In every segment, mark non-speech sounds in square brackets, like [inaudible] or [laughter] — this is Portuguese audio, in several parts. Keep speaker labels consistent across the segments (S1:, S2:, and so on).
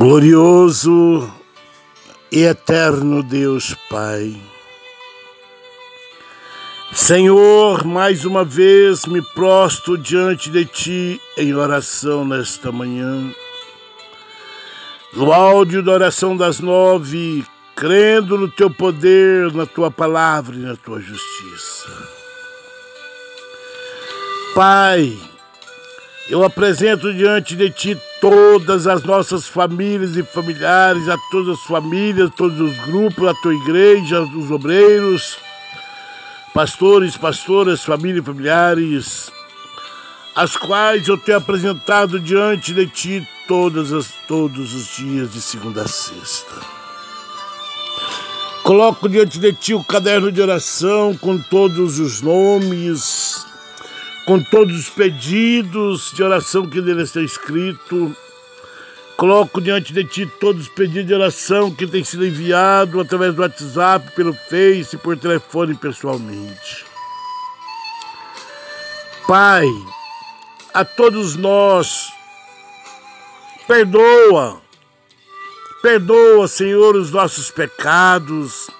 S1: Glorioso e eterno Deus Pai. Senhor, mais uma vez me prostro diante de Ti em oração nesta manhã. No áudio da oração das nove, crendo no Teu poder, na Tua palavra e na Tua justiça. Pai, eu apresento diante de Ti todas as nossas famílias e familiares, a todas as famílias, todos os grupos, a Tua igreja, os obreiros, pastores, pastoras, famílias e familiares, as quais eu tenho apresentado diante de Ti todas as, todos os dias de segunda a sexta. Coloco diante de Ti o caderno de oração com todos os nomes, com todos os pedidos de oração que nele está escrito. Coloco diante de Ti todos os pedidos de oração que têm sido enviados através do WhatsApp, pelo Face, por telefone pessoalmente. Pai, a todos nós, perdoa, perdoa, Senhor, os nossos pecados,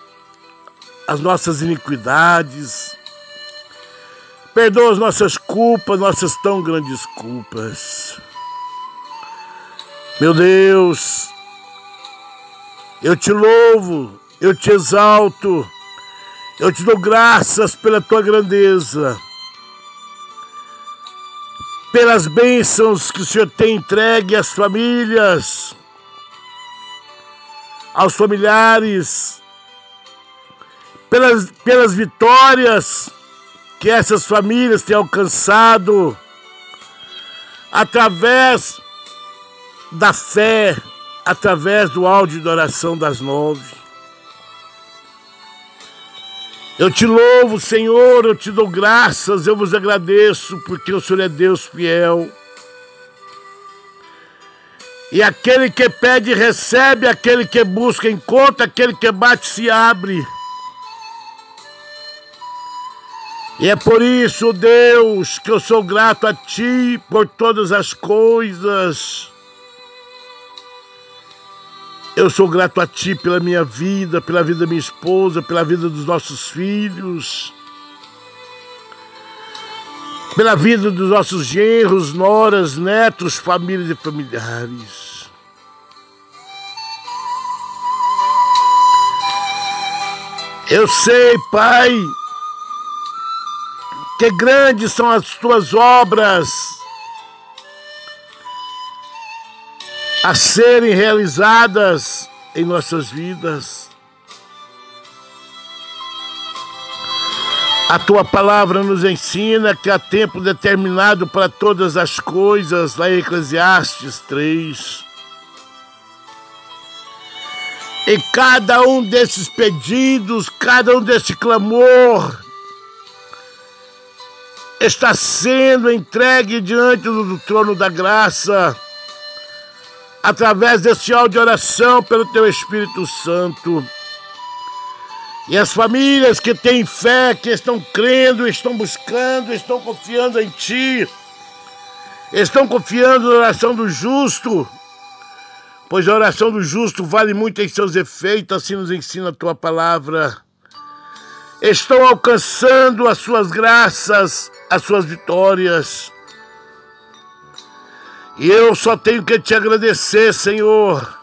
S1: as nossas iniquidades, Perdoa as nossas culpas, nossas tão grandes culpas. Meu Deus, eu te louvo, eu te exalto, eu te dou graças pela tua grandeza, pelas bênçãos que o Senhor tem entregue às famílias, aos familiares, pelas, pelas vitórias que essas famílias têm alcançado através da fé, através do áudio de oração das nove. Eu te louvo, Senhor, eu te dou graças, eu vos agradeço, porque o Senhor é Deus fiel. E aquele que pede, recebe, aquele que busca, encontra, aquele que bate, se abre. E é por isso, Deus, que eu sou grato a Ti por todas as coisas. Eu sou grato a Ti pela minha vida, pela vida da minha esposa, pela vida dos nossos filhos, pela vida dos nossos genros, noras, netos, famílias e familiares. Eu sei, Pai, que grandes são as tuas obras a serem realizadas em nossas vidas. A tua palavra nos ensina que há tempo determinado para todas as coisas, lá em Eclesiastes 3. E cada um desses pedidos, cada um desse clamor, está sendo entregue diante do trono da graça, através desse áudio de oração pelo teu Espírito Santo. E as famílias que têm fé, que estão crendo, estão buscando, estão confiando em Ti, estão confiando na oração do justo, pois a oração do justo vale muito em seus efeitos, assim nos ensina a Tua palavra estão alcançando as suas graças, as suas vitórias. E eu só tenho que te agradecer, Senhor,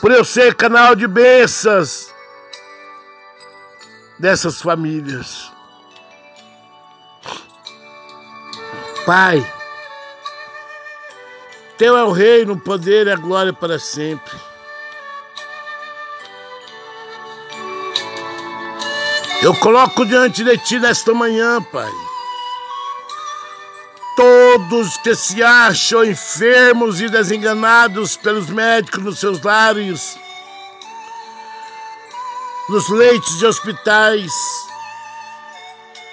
S1: por eu ser canal de bênçãos dessas famílias. Pai, Teu é o reino, o poder e a glória para sempre. Eu coloco diante de ti nesta manhã, Pai, todos que se acham enfermos e desenganados pelos médicos nos seus lares, nos leitos de hospitais,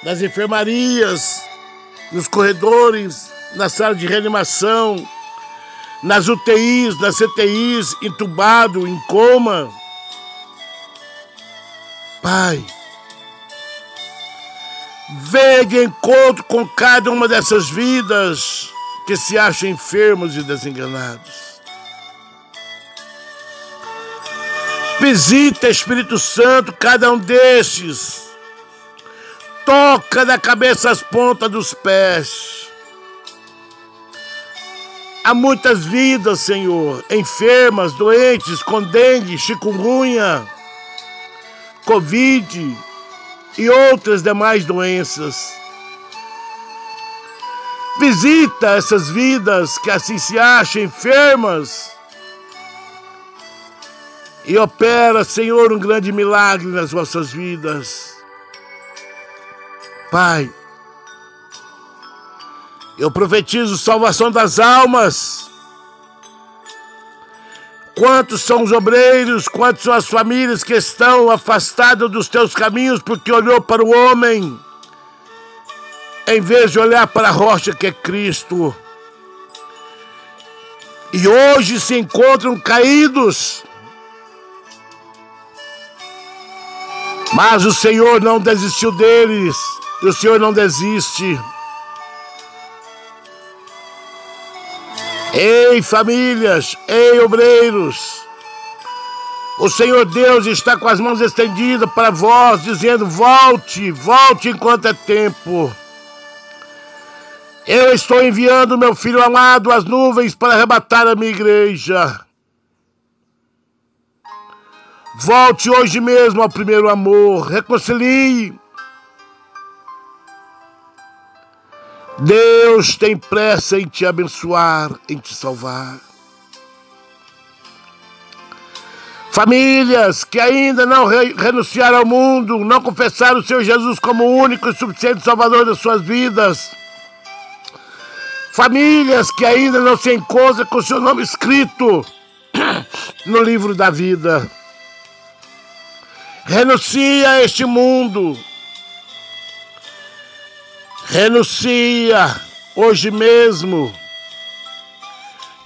S1: nas enfermarias, nos corredores, na sala de reanimação, nas UTIs, nas CTIs, entubado, em coma. Pai, Venha de encontro com cada uma dessas vidas que se acham enfermos e desenganados. Visita, Espírito Santo, cada um destes. Toca da cabeça às pontas dos pés. Há muitas vidas, Senhor, enfermas, doentes, com dengue, chikungunya, Covid e outras demais doenças. Visita essas vidas que assim se acham enfermas e opera, Senhor, um grande milagre nas vossas vidas. Pai, eu profetizo salvação das almas. Quantos são os obreiros, quantos são as famílias que estão afastadas dos teus caminhos porque olhou para o homem, em vez de olhar para a rocha que é Cristo. E hoje se encontram caídos Mas o Senhor não desistiu deles, e o Senhor não desiste. Ei, famílias, ei, obreiros, o Senhor Deus está com as mãos estendidas para vós, dizendo: volte, volte enquanto é tempo. Eu estou enviando meu filho amado às nuvens para arrebatar a minha igreja. Volte hoje mesmo ao primeiro amor, reconcilie. Deus tem pressa em te abençoar, em te salvar. Famílias que ainda não re renunciaram ao mundo, não confessaram o Senhor Jesus como o único e suficiente Salvador das suas vidas. Famílias que ainda não se encontram com o seu nome escrito [coughs] no livro da vida. Renuncia a este mundo. Renuncia hoje mesmo.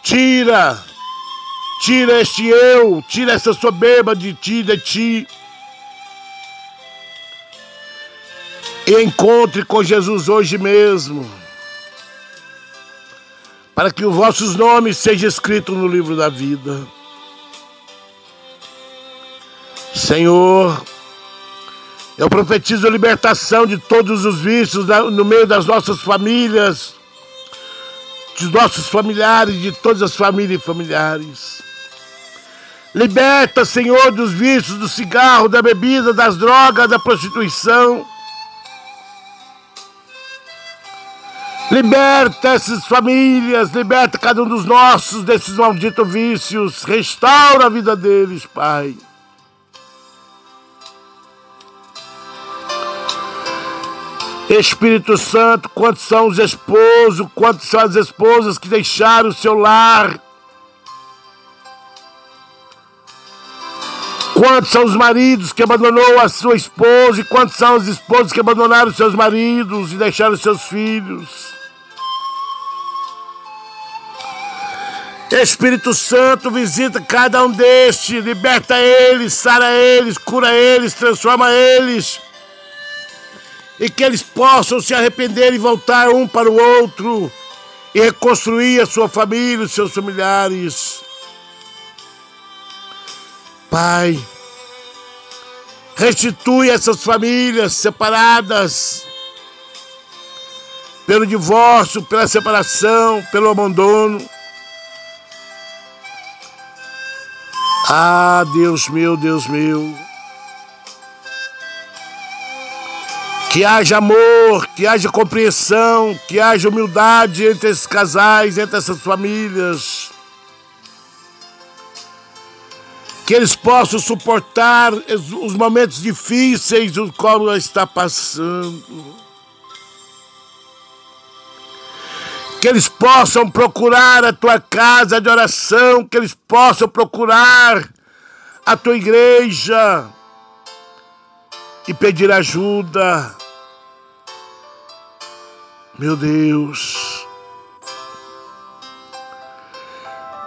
S1: Tira, tira este eu, tira essa soberba de ti, de ti. E encontre com Jesus hoje mesmo. Para que os vossos nomes sejam escritos no livro da vida. Senhor, eu profetizo a libertação de todos os vícios no meio das nossas famílias, dos nossos familiares, de todas as famílias e familiares. Liberta, Senhor, dos vícios do cigarro, da bebida, das drogas, da prostituição. Liberta essas famílias, liberta cada um dos nossos desses malditos vícios. Restaura a vida deles, Pai. Espírito Santo, quantos são os esposos, quantos são as esposas que deixaram o seu lar? Quantos são os maridos que abandonou a sua esposa e quantos são as esposas que abandonaram seus maridos e deixaram seus filhos? Espírito Santo visita cada um destes, liberta eles, sara eles, cura eles, transforma eles e que eles possam se arrepender e voltar um para o outro e reconstruir a sua família, os seus familiares. Pai, restitui essas famílias separadas pelo divórcio, pela separação, pelo abandono. Ah, Deus meu, Deus meu. Que haja amor, que haja compreensão, que haja humildade entre esses casais, entre essas famílias. Que eles possam suportar os momentos difíceis do qual está passando. Que eles possam procurar a tua casa de oração, que eles possam procurar a tua igreja e pedir ajuda meu Deus,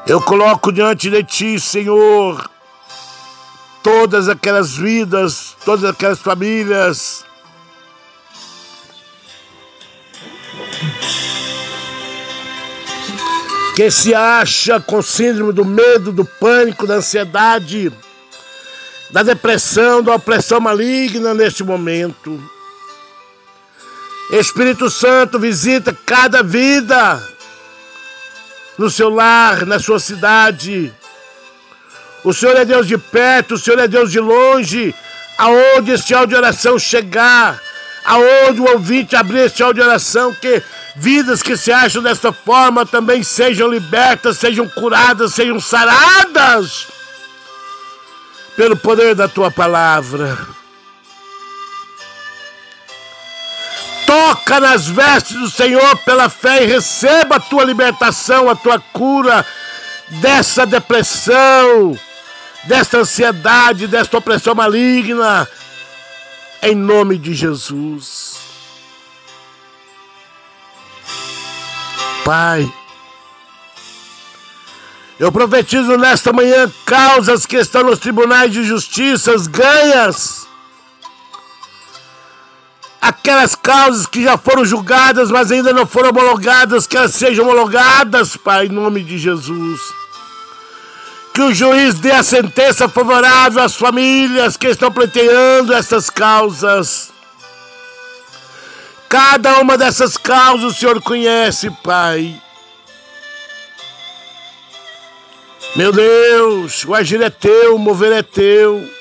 S1: eu coloco diante de Ti, Senhor, todas aquelas vidas, todas aquelas famílias. Que se acha com síndrome do medo, do pânico, da ansiedade, da depressão, da opressão maligna neste momento. Espírito Santo visita cada vida no seu lar, na sua cidade. O Senhor é Deus de perto, o Senhor é Deus de longe. Aonde este áudio de oração chegar, aonde o ouvinte abrir este áudio de oração, que vidas que se acham desta forma também sejam libertas, sejam curadas, sejam saradas pelo poder da tua palavra. Toca nas vestes do Senhor pela fé e receba a tua libertação, a tua cura dessa depressão, desta ansiedade, desta opressão maligna, em nome de Jesus. Pai, eu profetizo nesta manhã causas que estão nos tribunais de justiça ganhas aquelas causas que já foram julgadas, mas ainda não foram homologadas, que elas sejam homologadas, Pai, em nome de Jesus. Que o juiz dê a sentença favorável às famílias que estão pleiteando essas causas. Cada uma dessas causas o Senhor conhece, Pai. Meu Deus, o agir é teu, o mover é teu.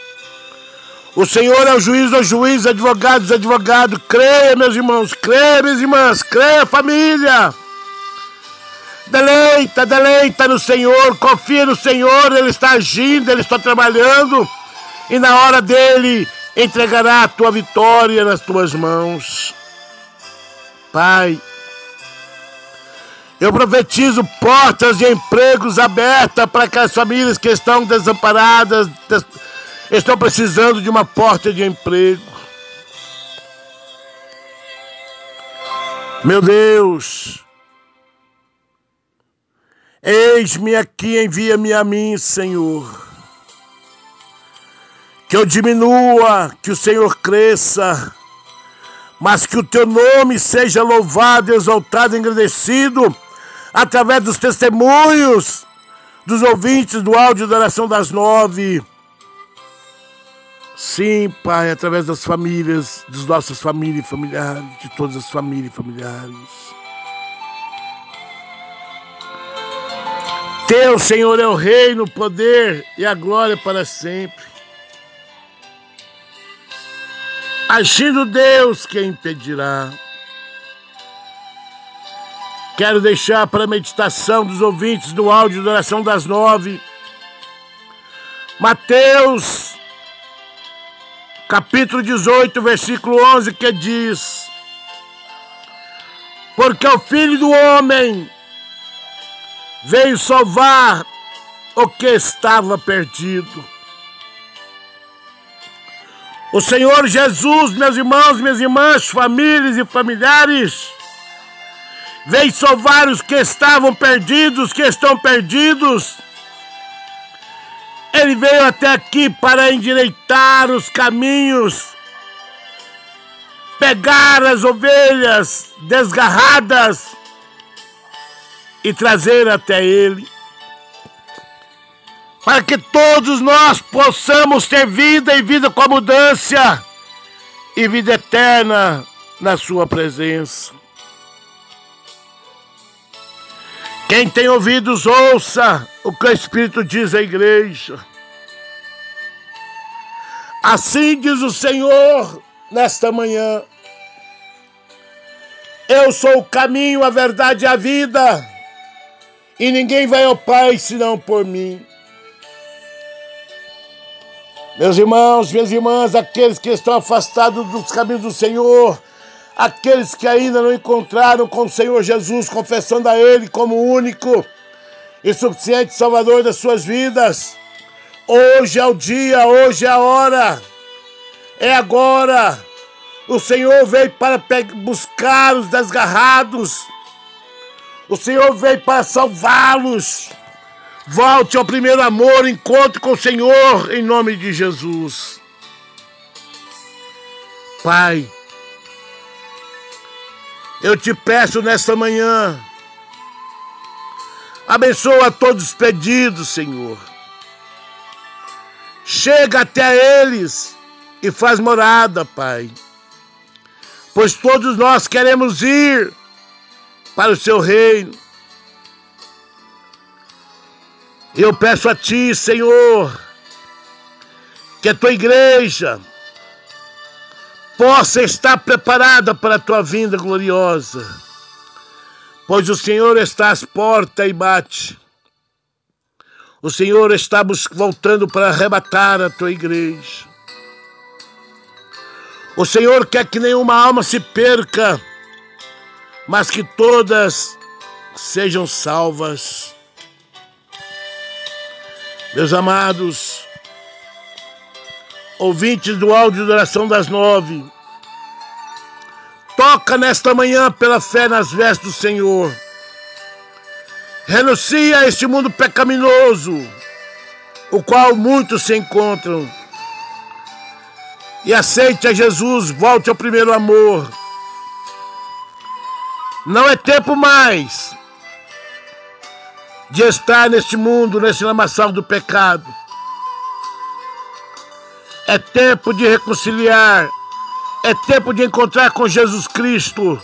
S1: O Senhor é o juiz dos juízes, advogados, advogado. Creia, meus irmãos, creia, minhas irmãs, creia, família. Deleita, deleita no Senhor, confia no Senhor, Ele está agindo, Ele está trabalhando, e na hora dele entregará a tua vitória nas tuas mãos. Pai, eu profetizo portas de empregos abertas para aquelas famílias que estão desamparadas, des estão precisando de uma porta de emprego. Meu Deus, eis-me aqui, envia-me a mim, Senhor. Que eu diminua, que o Senhor cresça, mas que o teu nome seja louvado, exaltado, engrandecido, através dos testemunhos dos ouvintes do áudio da oração das nove Sim, Pai, através das famílias, das nossas famílias e familiares, de todas as famílias e familiares. Teu, Senhor, é o reino, o poder e a glória para sempre. Agindo Deus, quem impedirá? Quero deixar para a meditação dos ouvintes do áudio da oração das nove. Mateus capítulo 18, versículo 11, que diz: Porque o filho do homem veio salvar o que estava perdido. O Senhor Jesus, meus irmãos, minhas irmãs, famílias e familiares, veio salvar os que estavam perdidos, que estão perdidos ele veio até aqui para endireitar os caminhos, pegar as ovelhas desgarradas e trazer até Ele. Para que todos nós possamos ter vida e vida com abundância e vida eterna na Sua presença. Quem tem ouvidos, ouça o que o Espírito diz à igreja. Assim diz o Senhor nesta manhã. Eu sou o caminho, a verdade e a vida, e ninguém vai ao Pai senão por mim. Meus irmãos, minhas irmãs, aqueles que estão afastados dos caminhos do Senhor, aqueles que ainda não encontraram com o Senhor Jesus, confessando a Ele como único e suficiente Salvador das suas vidas. Hoje é o dia, hoje é a hora, é agora. O Senhor veio para buscar os desgarrados, o Senhor veio para salvá-los. Volte ao primeiro amor, encontre com o Senhor em nome de Jesus. Pai, eu te peço nesta manhã, abençoa todos os pedidos, Senhor. Chega até eles e faz morada, Pai. Pois todos nós queremos ir para o seu reino. Eu peço a Ti, Senhor, que a tua igreja possa estar preparada para a tua vinda gloriosa, pois o Senhor está às portas e bate. O Senhor está voltando para arrebatar a tua igreja. O Senhor quer que nenhuma alma se perca, mas que todas sejam salvas. Meus amados, ouvintes do áudio de oração das nove, toca nesta manhã pela fé nas vestes do Senhor. Renuncia a este mundo pecaminoso, o qual muitos se encontram. E aceite a Jesus, volte ao primeiro amor. Não é tempo mais de estar neste mundo, nesse lamaçal do pecado. É tempo de reconciliar. É tempo de encontrar com Jesus Cristo.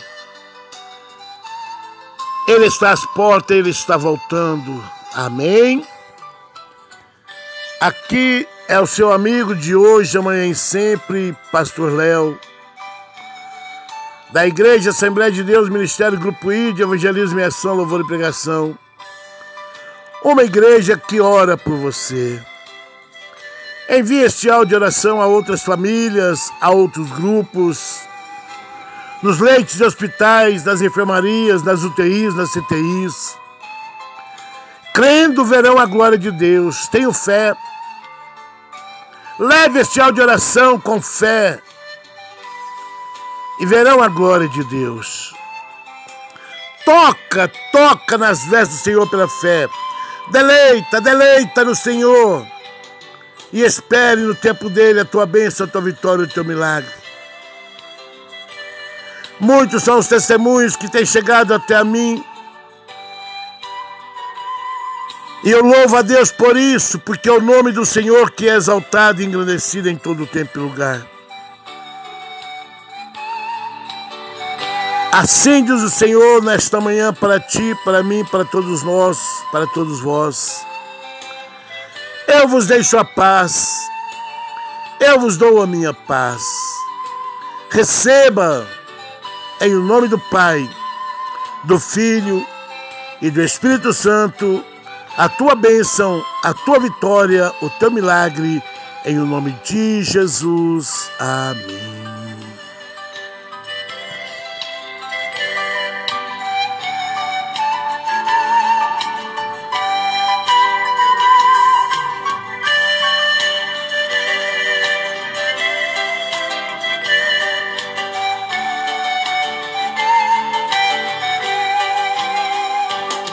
S1: Ele está às portas, ele está voltando. Amém? Aqui é o seu amigo de hoje, amanhã e sempre, Pastor Léo, da Igreja Assembleia de Deus, Ministério Grupo I de Evangelismo e Ação, Louvor e Pregação. Uma igreja que ora por você. Envie este áudio de oração a outras famílias, a outros grupos, nos leitos de hospitais, nas enfermarias, nas UTIs, nas CTIs. Crendo verão a glória de Deus. Tenho fé. Leve este áudio de oração com fé e verão a glória de Deus. Toca, toca nas vestes do Senhor pela fé. Deleita, deleita no Senhor e espere no tempo dele a tua bênção, a tua vitória, o teu milagre. Muitos são os testemunhos que têm chegado até a mim. E eu louvo a Deus por isso, porque é o nome do Senhor que é exaltado e engrandecido em todo o tempo e lugar. Diz o Senhor nesta manhã para ti, para mim, para todos nós, para todos vós. Eu vos deixo a paz, eu vos dou a minha paz. Receba, em nome do Pai, do Filho e do Espírito Santo, a tua bênção, a tua vitória, o teu milagre, em nome de Jesus. Amém.